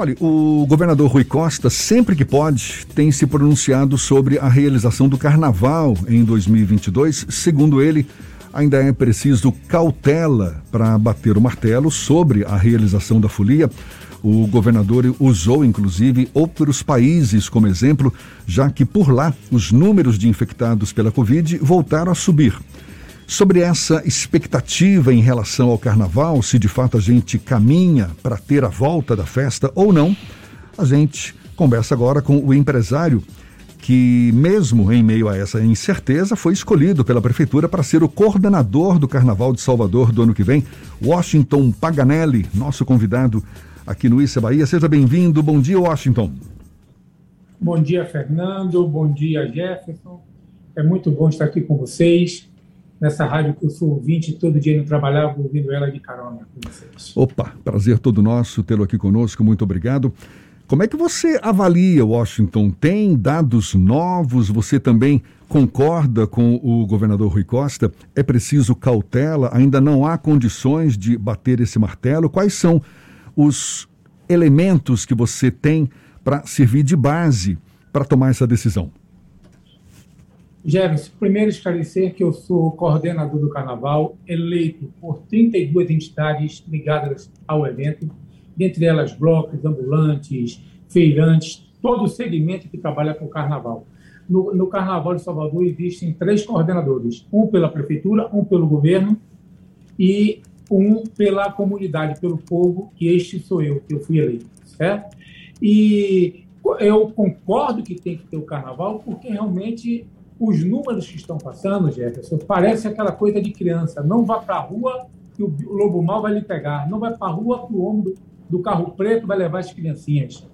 Olha, o governador Rui Costa, sempre que pode, tem se pronunciado sobre a realização do carnaval em 2022. Segundo ele, ainda é preciso cautela para bater o martelo sobre a realização da folia. O governador usou, inclusive, outros países como exemplo, já que por lá os números de infectados pela Covid voltaram a subir. Sobre essa expectativa em relação ao carnaval, se de fato a gente caminha para ter a volta da festa ou não, a gente conversa agora com o empresário que, mesmo em meio a essa incerteza, foi escolhido pela Prefeitura para ser o coordenador do Carnaval de Salvador do ano que vem, Washington Paganelli, nosso convidado aqui no Issa Bahia. Seja bem-vindo. Bom dia, Washington. Bom dia, Fernando. Bom dia, Jefferson. É muito bom estar aqui com vocês nessa rádio que eu sou ouvinte todo dia no trabalhar, ouvindo ela de carona com vocês. Opa, prazer todo nosso tê-lo aqui conosco, muito obrigado. Como é que você avalia, Washington? Tem dados novos? Você também concorda com o governador Rui Costa? É preciso cautela? Ainda não há condições de bater esse martelo? Quais são os elementos que você tem para servir de base para tomar essa decisão? Jefferson, primeiro esclarecer que eu sou coordenador do Carnaval, eleito por 32 entidades ligadas ao evento, dentre elas blocos, ambulantes, feirantes, todo o segmento que trabalha com o Carnaval. No, no Carnaval de Salvador existem três coordenadores, um pela prefeitura, um pelo governo e um pela comunidade, pelo povo, que este sou eu, que eu fui eleito, certo? E eu concordo que tem que ter o carnaval, porque realmente os números que estão passando, Jefferson, parece aquela coisa de criança. Não vá para a rua que o lobo mal vai lhe pegar. Não vai para a rua que o homem do, carro preto vai levar as criancinhas.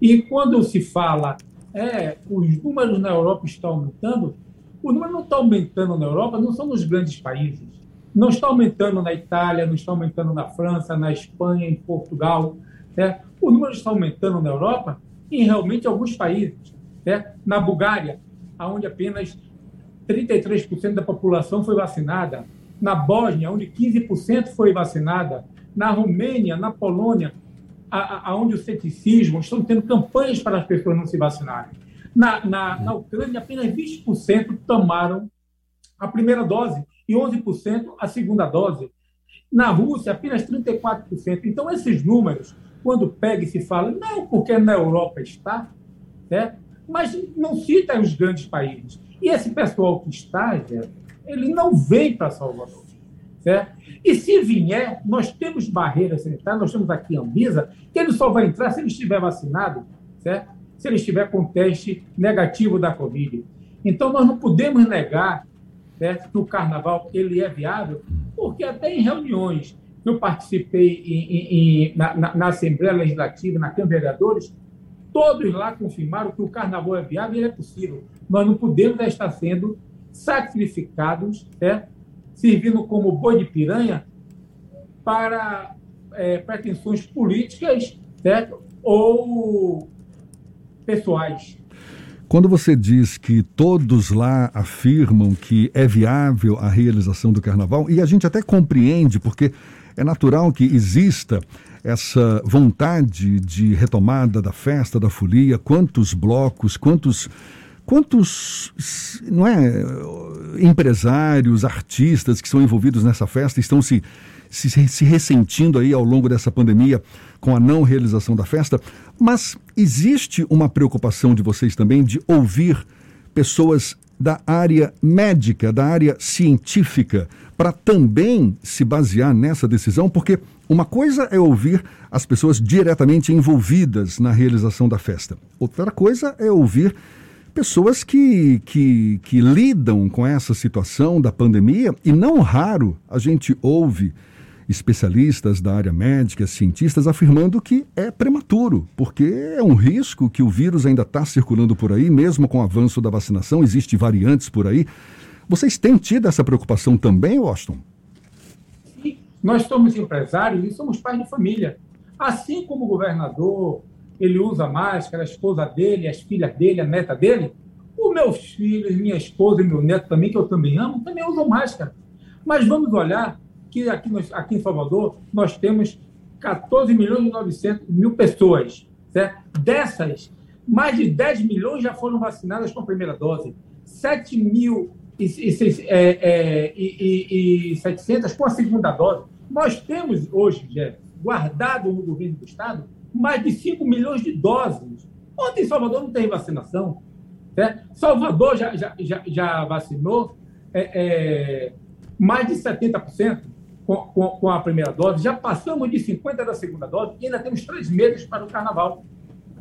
E quando se fala, é, os números na Europa estão aumentando, o número não está aumentando na Europa, não são nos grandes países. Não está aumentando na Itália, não está aumentando na França, na Espanha, em Portugal. É. O número está aumentando na Europa em realmente alguns países. É. Na Bulgária, onde apenas 33% da população foi vacinada, na Bósnia, onde 15% foi vacinada, na Romênia, na Polônia, aonde o ceticismo, estão tendo campanhas para as pessoas não se vacinarem. Na, na, na Ucrânia, apenas 20% tomaram a primeira dose e 11% a segunda dose. Na Rússia, apenas 34%. Então, esses números, quando pega e se fala, não, porque na Europa está, certo? Mas não cita os grandes países. E esse pessoal que está, ele não vem para Salvador. Certo? E se vier, nós temos barreiras sanitárias, nós temos aqui a Anvisa, que ele só vai entrar se ele estiver vacinado, certo? se ele estiver com teste negativo da Covid. Então, nós não podemos negar certo? que o carnaval ele é viável, porque até em reuniões que eu participei em, em, na, na, na Assembleia Legislativa, na Câmara de Vereadores, Todos lá confirmaram que o carnaval é viável e ele é possível. Nós não podemos estar sendo sacrificados, né, servindo como boi de piranha para é, pretensões políticas certo? ou pessoais. Quando você diz que todos lá afirmam que é viável a realização do carnaval, e a gente até compreende, porque é natural que exista essa vontade de retomada da festa, da folia, quantos blocos, quantos quantos não é empresários, artistas que são envolvidos nessa festa estão se, se, se ressentindo aí ao longo dessa pandemia com a não realização da festa, mas existe uma preocupação de vocês também de ouvir pessoas da área médica, da área científica, para também se basear nessa decisão, porque uma coisa é ouvir as pessoas diretamente envolvidas na realização da festa, outra coisa é ouvir pessoas que, que, que lidam com essa situação da pandemia, e não raro a gente ouve especialistas da área médica, cientistas, afirmando que é prematuro, porque é um risco que o vírus ainda está circulando por aí, mesmo com o avanço da vacinação, existem variantes por aí. Vocês têm tido essa preocupação também, Washington? Nós somos empresários e somos pais de família. Assim como o governador, ele usa máscara, a esposa dele, as filhas dele, a neta dele, os meus filhos, minha esposa e meu neto também, que eu também amo, também usam máscara. Mas vamos olhar que aqui, aqui em Salvador nós temos 14 milhões e 900 mil pessoas. Certo? Dessas, mais de 10 milhões já foram vacinadas com a primeira dose. 7 mil e, e, é, é, e, e 700 com a segunda dose. Nós temos hoje, Jeff, guardado no governo do Estado mais de 5 milhões de doses. Ontem em Salvador não tem vacinação. Né? Salvador já, já, já, já vacinou é, é, mais de 70% com, com, com, a primeira dose. Já passamos de 50% da segunda dose e ainda temos três meses para o carnaval.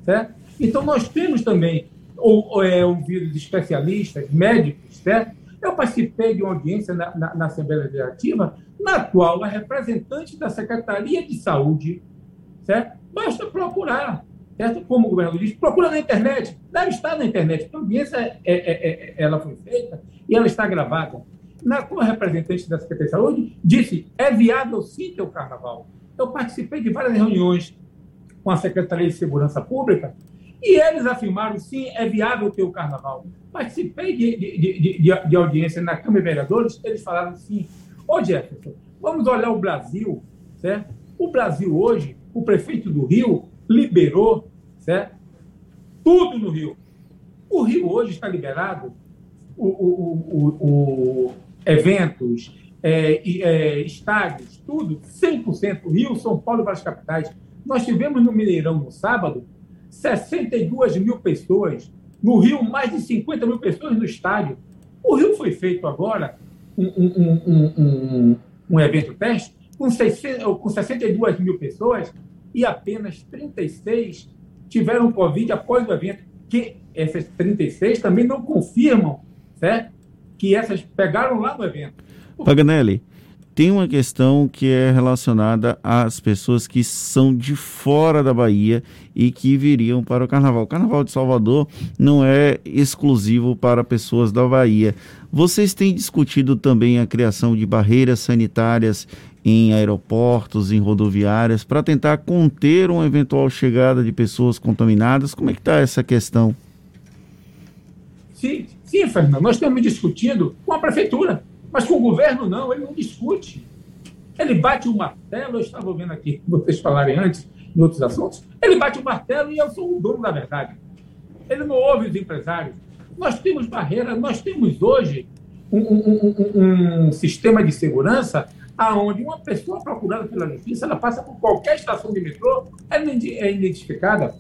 Certo? Então, nós temos também ou, ou, é, ouvidos especialistas, médicos, certo? Eu participei de uma audiência na, na, na Assembleia Legislativa, na qual a representante da Secretaria de Saúde, certo? basta procurar, certo? como o governador disse, procura na internet, deve estar na internet, a audiência é, é, é, é, ela foi feita e ela está gravada. Na qual a representante da Secretaria de Saúde disse, é viável sim ter o carnaval. Eu participei de várias reuniões com a Secretaria de Segurança Pública e eles afirmaram, sim, é viável ter o carnaval. Participei de, de, de, de, audiência na Câmara de Vereadores, eles falaram sim. Ô, Jefferson, vamos olhar o Brasil, certo? O Brasil hoje, o prefeito do Rio liberou, certo? Tudo no Rio. O Rio hoje está liberado, o, o, o, o eventos, é, é, estádios, tudo, 100%. Rio, São Paulo e várias capitais. Nós tivemos no Mineirão no sábado 62 mil pessoas. No Rio, mais de 50 mil pessoas no estádio. O Rio foi feito agora um, um, um, um, evento teste com, 600, com 62 mil pessoas e apenas 36 tiveram Covid após o evento, que essas 36 também não confirmam certo? que essas pegaram lá no evento. Paganelli, tem uma questão que é relacionada às pessoas que são de fora da Bahia e que viriam para o Carnaval. O Carnaval de Salvador não é exclusivo para pessoas da Bahia. Vocês têm discutido também a criação de barreiras sanitárias em aeroportos, em rodoviárias, para tentar conter uma eventual chegada de pessoas contaminadas? Como é que está essa questão? Sim, sim, Fernando. Nós temos discutido com a prefeitura mas com o governo, não, ele não discute. Ele bate o martelo, eu estava ouvindo aqui vocês falarem antes, em outros assuntos, ele bate o martelo e eu sou o dono da verdade. Ele não ouve os empresários. Nós temos barreiras, nós temos hoje um, um, um, um sistema de segurança aonde uma pessoa procurada pela justiça, ela passa por qualquer estação de metrô, ela é identificada.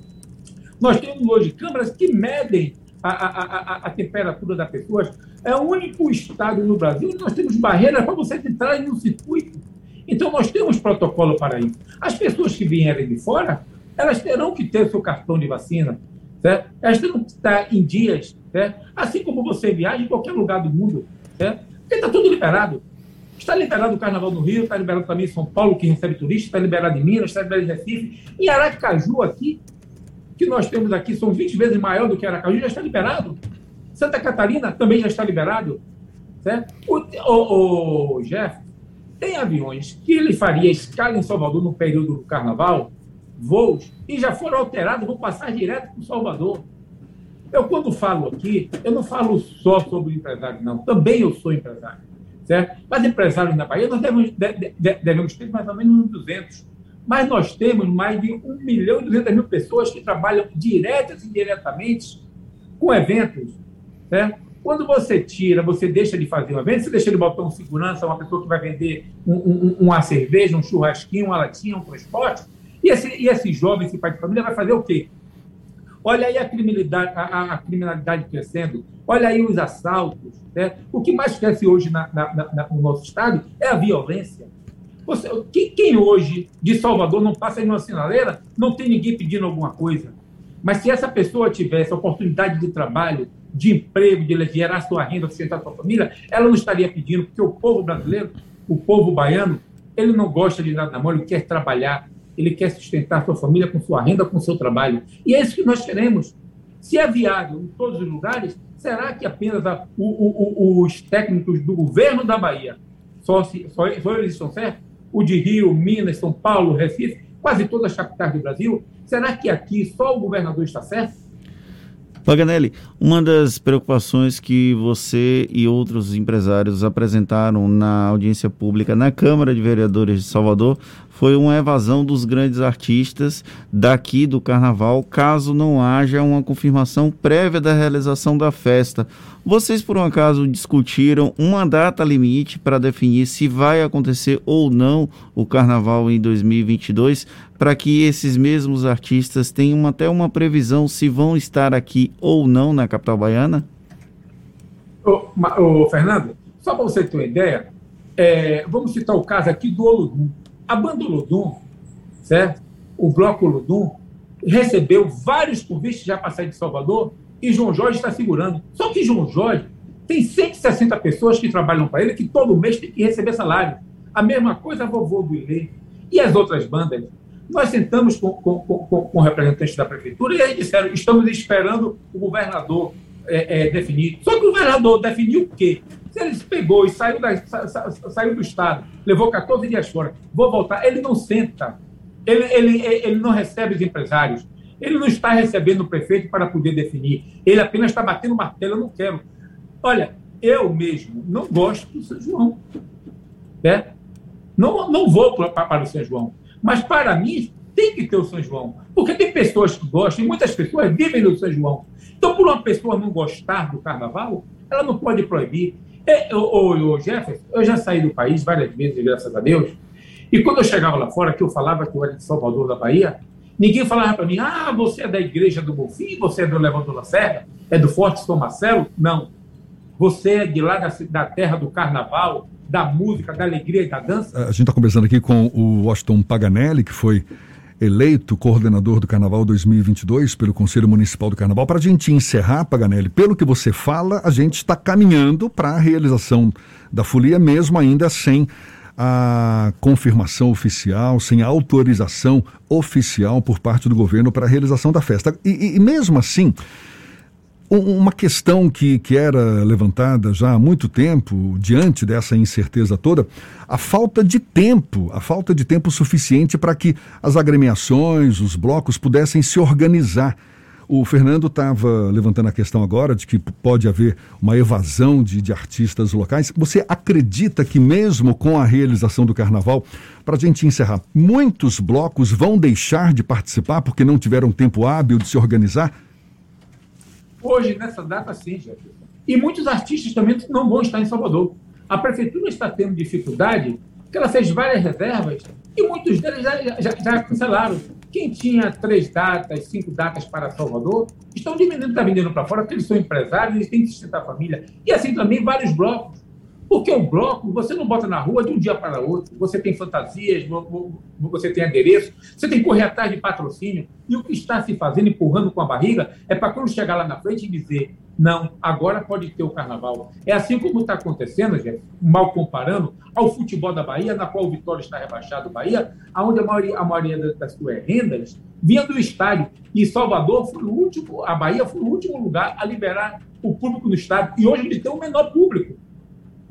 Nós temos hoje câmeras que medem a, a, a, temperatura da pessoa. É o único estado no Brasil nós temos barreiras para você entrar no circuito. Então, nós temos protocolo para isso. As pessoas que vierem de fora, elas terão que ter seu cartão de vacina, certo? Elas terão que estar em dias, certo? Assim como você viaja em qualquer lugar do mundo, certo? Porque está tudo liberado. Está liberado o Carnaval do Rio, está liberado também em São Paulo, que recebe turistas, está liberado em Minas, está liberado em Recife. Em Aracaju, aqui, que nós temos aqui são 20 vezes maior do que Aracaju, já está liberado. Santa Catarina também já está liberado. Certo? O, o, o Jeff, tem aviões que ele faria escala em Salvador no período do carnaval, voos, e já foram alterados, vão passar direto para Salvador. Eu, quando falo aqui, eu não falo só sobre empresário, não. Também eu sou empresário. Certo? Mas empresários na Bahia, nós devemos, devemos ter mais ou menos 200 mas nós temos mais de 1 milhão e 200 mil pessoas que trabalham diretas e indiretamente com eventos. Quando você tira, você deixa de fazer um evento, você deixa de botar um segurança, uma pessoa que vai vender um, um, uma cerveja, um churrasquinho, uma latinha, um transporte, e esse, e esse jovem, esse pai de família, vai fazer o quê? Olha aí a criminalidade, a, a criminalidade crescendo, olha aí os assaltos. Né? O que mais cresce hoje na, na, na, no nosso estado é a violência. Você, quem hoje de Salvador não passa em uma sinaleira, não tem ninguém pedindo alguma coisa. Mas se essa pessoa tivesse oportunidade de trabalho, de emprego, de gerar sua renda, sustentar sua família, ela não estaria pedindo, porque o povo brasileiro, o povo baiano, ele não gosta de nada na mão, ele quer trabalhar, ele quer sustentar sua família com sua renda, com seu trabalho. E é isso que nós queremos. Se é viável em todos os lugares, será que apenas a, o, o, os técnicos do governo da Bahia só, se, só, só eles estão certos? O de Rio, Minas, São Paulo, Recife, quase todas as capitais do Brasil. Será que aqui só o governador está certo? Paganelli, uma das preocupações que você e outros empresários apresentaram na audiência pública na Câmara de Vereadores de Salvador foi uma evasão dos grandes artistas daqui do carnaval, caso não haja uma confirmação prévia da realização da festa. Vocês, por um acaso, discutiram uma data limite para definir se vai acontecer ou não o carnaval em 2022, para que esses mesmos artistas tenham até uma previsão se vão estar aqui ou não na capital baiana? Ô, ô Fernando, só para você ter uma ideia, é, vamos citar o caso aqui do Olodum. A banda Olodum, certo? O bloco Olodum, recebeu vários convites já para sair de Salvador e João Jorge está segurando. Só que João Jorge tem 160 pessoas que trabalham para ele que todo mês tem que receber salário. A mesma coisa a vovô do Ilê. E as outras bandas? Nós sentamos com, com, com, com representantes da prefeitura e eles disseram: estamos esperando o governador é, é, definir. Só que o governador definiu o quê? Se ele pegou e saiu, da, sa, saiu do Estado, levou 14 dias fora, vou voltar, ele não senta, ele, ele, ele não recebe os empresários, ele não está recebendo o prefeito para poder definir, ele apenas está batendo martelo, eu não quero. Olha, eu mesmo não gosto do São João. Né? Não, não vou para, para o São João. Mas, para mim, tem que ter o São João. Porque tem pessoas que gostam, e muitas pessoas vivem no São João. Então, por uma pessoa não gostar do carnaval, ela não pode proibir. É, o, Jefferson, eu já saí do país várias vezes, graças a Deus, e quando eu chegava lá fora, que eu falava que eu era de Salvador da Bahia, ninguém falava para mim, ah, você é da igreja do Bonfim, você é do Levanto Serra, é do Forte São Marcelo? Não. Você é de lá da, da terra do carnaval, da música, da alegria e da dança? A gente está conversando aqui com o Washington Paganelli, que foi eleito coordenador do Carnaval 2022 pelo Conselho Municipal do Carnaval. Para a gente encerrar, Paganelli, pelo que você fala, a gente está caminhando para a realização da folia, mesmo ainda sem a confirmação oficial, sem a autorização oficial por parte do governo para a realização da festa. E, e mesmo assim, uma questão que, que era levantada já há muito tempo, diante dessa incerteza toda, a falta de tempo, a falta de tempo suficiente para que as agremiações, os blocos pudessem se organizar. O Fernando estava levantando a questão agora de que pode haver uma evasão de, de artistas locais. Você acredita que, mesmo com a realização do carnaval, para a gente encerrar, muitos blocos vão deixar de participar porque não tiveram tempo hábil de se organizar? Hoje, nessa data, sim, Jefferson. E muitos artistas também não vão estar em Salvador. A prefeitura está tendo dificuldade, porque ela fez várias reservas e muitos deles já, já, já cancelaram. Quem tinha três datas, cinco datas para Salvador, estão diminuindo, está vendendo para fora, porque eles são empresários, eles têm que sustentar a família. E assim também vários blocos. Porque o bloco, você não bota na rua de um dia para outro. Você tem fantasias, você tem adereço, você tem que correr atrás de patrocínio. E o que está se fazendo, empurrando com a barriga, é para quando chegar lá na frente e dizer: não, agora pode ter o carnaval. É assim como está acontecendo, gente, mal comparando, ao futebol da Bahia, na qual o Vitória está rebaixado, Bahia, onde a maioria, a maioria das suas rendas vinha do estádio. E Salvador foi o último, a Bahia foi o último lugar a liberar o público no estádio. E hoje ele tem o menor público.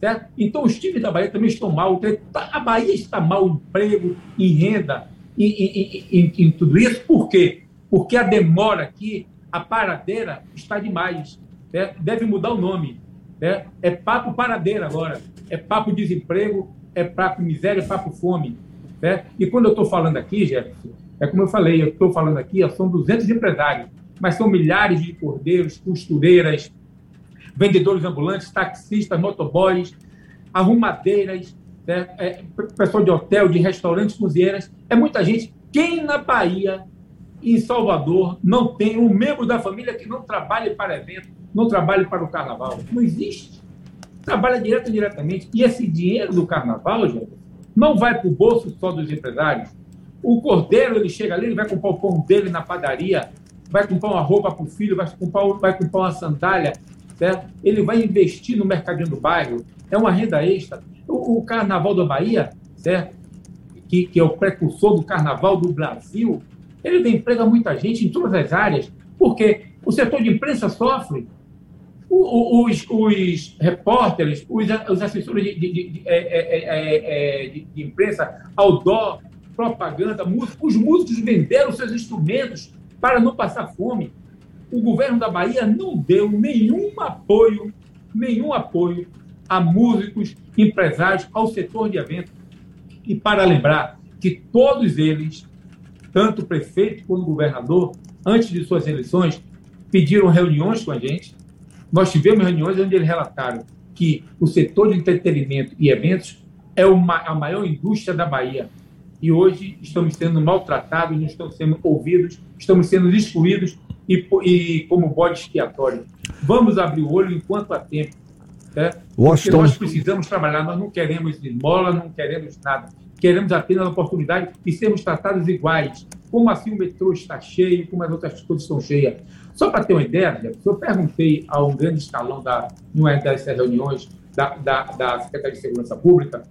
Certo? Então, os times da Bahia também estão mal. Tá, a Bahia está mal em emprego, em renda, em, em, em, em tudo isso. Por quê? Porque a demora aqui, a paradeira, está demais. Certo? Deve mudar o nome. Certo? É papo paradeira agora. É papo desemprego, é papo miséria, é papo fome. E quando eu estou falando aqui, Jefferson, é como eu falei, eu estou falando aqui, são 200 empresários, mas são milhares de cordeiros, costureiras, vendedores ambulantes, taxistas, motoboys, arrumadeiras, né? é, pessoal de hotel, de restaurantes, cozinheiras. É muita gente. Quem na Bahia, em Salvador, não tem um membro da família que não trabalhe para evento, não trabalhe para o carnaval? Não existe. Trabalha direto diretamente. E esse dinheiro do carnaval, gente, não vai para o bolso só dos empresários. O cordeiro, ele chega ali, ele vai comprar o pão dele na padaria, vai comprar uma roupa para o filho, vai comprar, vai comprar uma sandália, certo? Ele vai investir no mercadinho do bairro, é uma renda extra. O, o Carnaval da Bahia, certo? Que, que é o precursor do Carnaval do Brasil, ele dá emprego a muita gente em todas as áreas, porque o setor de imprensa sofre, os, os repórteres, os, os assessores de, de, de, é, é, é, de, imprensa, outdoor, propaganda, música, os músicos venderam seus instrumentos para não passar fome. O governo da Bahia não deu nenhum apoio, nenhum apoio a músicos, empresários, ao setor de eventos. E para lembrar que todos eles, tanto o prefeito como o governador, antes de suas eleições, pediram reuniões com a gente. Nós tivemos reuniões onde eles relataram que o setor de entretenimento e eventos é uma, a maior indústria da Bahia. E hoje estamos sendo maltratados, não estamos sendo ouvidos, estamos sendo excluídos e, e como bode expiatório. Vamos abrir o olho enquanto há tempo. Né? Porque nós precisamos trabalhar, nós não queremos esmola, não queremos nada. Queremos apenas a oportunidade de sermos tratados iguais. Como assim o metrô está cheio, como as outras coisas estão cheias. Só para ter uma ideia, eu perguntei a um grande escalão da, numa dessas reuniões da, da, da Secretaria de Segurança Pública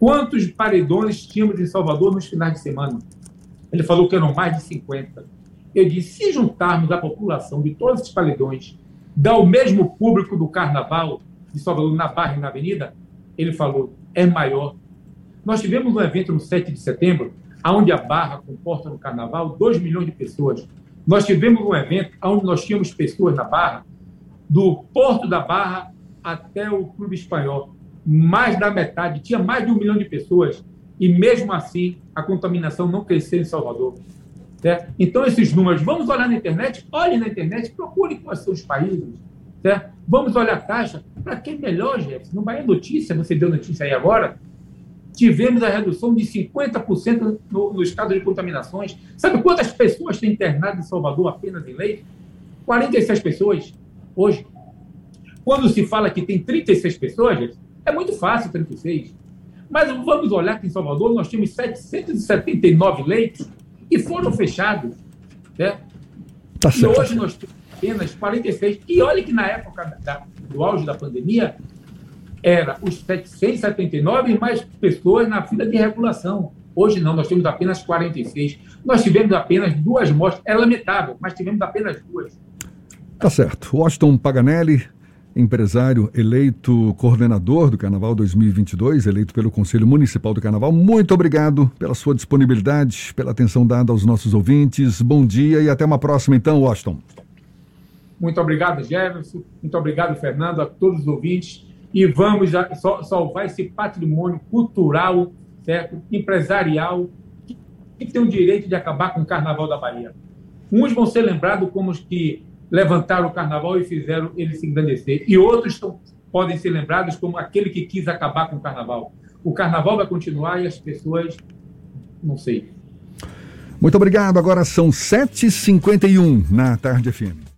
quantos paredões tínhamos em Salvador nos finais de semana. Ele falou que eram mais de 50. Eu disse, se juntarmos a população de todos esses paredões, dá o mesmo público do carnaval de Salvador na Barra e na Avenida, ele falou, é maior. Nós tivemos um evento no 7 de setembro, onde a Barra comporta no carnaval 2 milhões de pessoas. Nós tivemos um evento onde nós tínhamos pessoas na Barra, do Porto da Barra até o Clube Espanhol. Mais da metade, tinha mais de um milhão de pessoas, e mesmo assim a contaminação não cresceu em Salvador. Então, esses números, vamos olhar na internet, olhe na internet, procure quais são os países. Vamos olhar a taxa. Para quem melhor, Jefferson? No Bahia Notícia, você deu notícia aí agora, tivemos a redução de 50% no, no estado de contaminações. Sabe quantas pessoas têm internado em Salvador apenas em leite? 46 pessoas hoje. Quando se fala que tem 36 pessoas, é muito fácil 36. Mas vamos olhar que em Salvador nós tínhamos 779 leitos e foram fechados. Né? Tá e hoje nós temos apenas 46. E olha que na época da, do auge da pandemia, era os 779 mais pessoas na fila de regulação. Hoje não, nós temos apenas 46. Nós tivemos apenas duas mortes. É lamentável, mas tivemos apenas duas. Tá certo. Washington Paganelli, empresário eleito coordenador do Carnaval 2022, eleito pelo Conselho Municipal do Carnaval. Muito obrigado pela sua disponibilidade, pela atenção dada aos nossos ouvintes. Bom dia e até uma próxima, então, Washington. Muito obrigado, Jefferson. Muito obrigado, Fernando, a todos os ouvintes e vamos salvar esse patrimônio cultural, certo? empresarial, que tem o direito de acabar com o Carnaval da Bahia. Uns vão ser lembrados como os que levantaram o Carnaval e fizeram ele se engrandecer, e outros podem ser lembrados como aquele que quis acabar com o Carnaval. O Carnaval vai continuar e as pessoas, não sei. Muito obrigado. Agora são 7h51 na Tarde FM.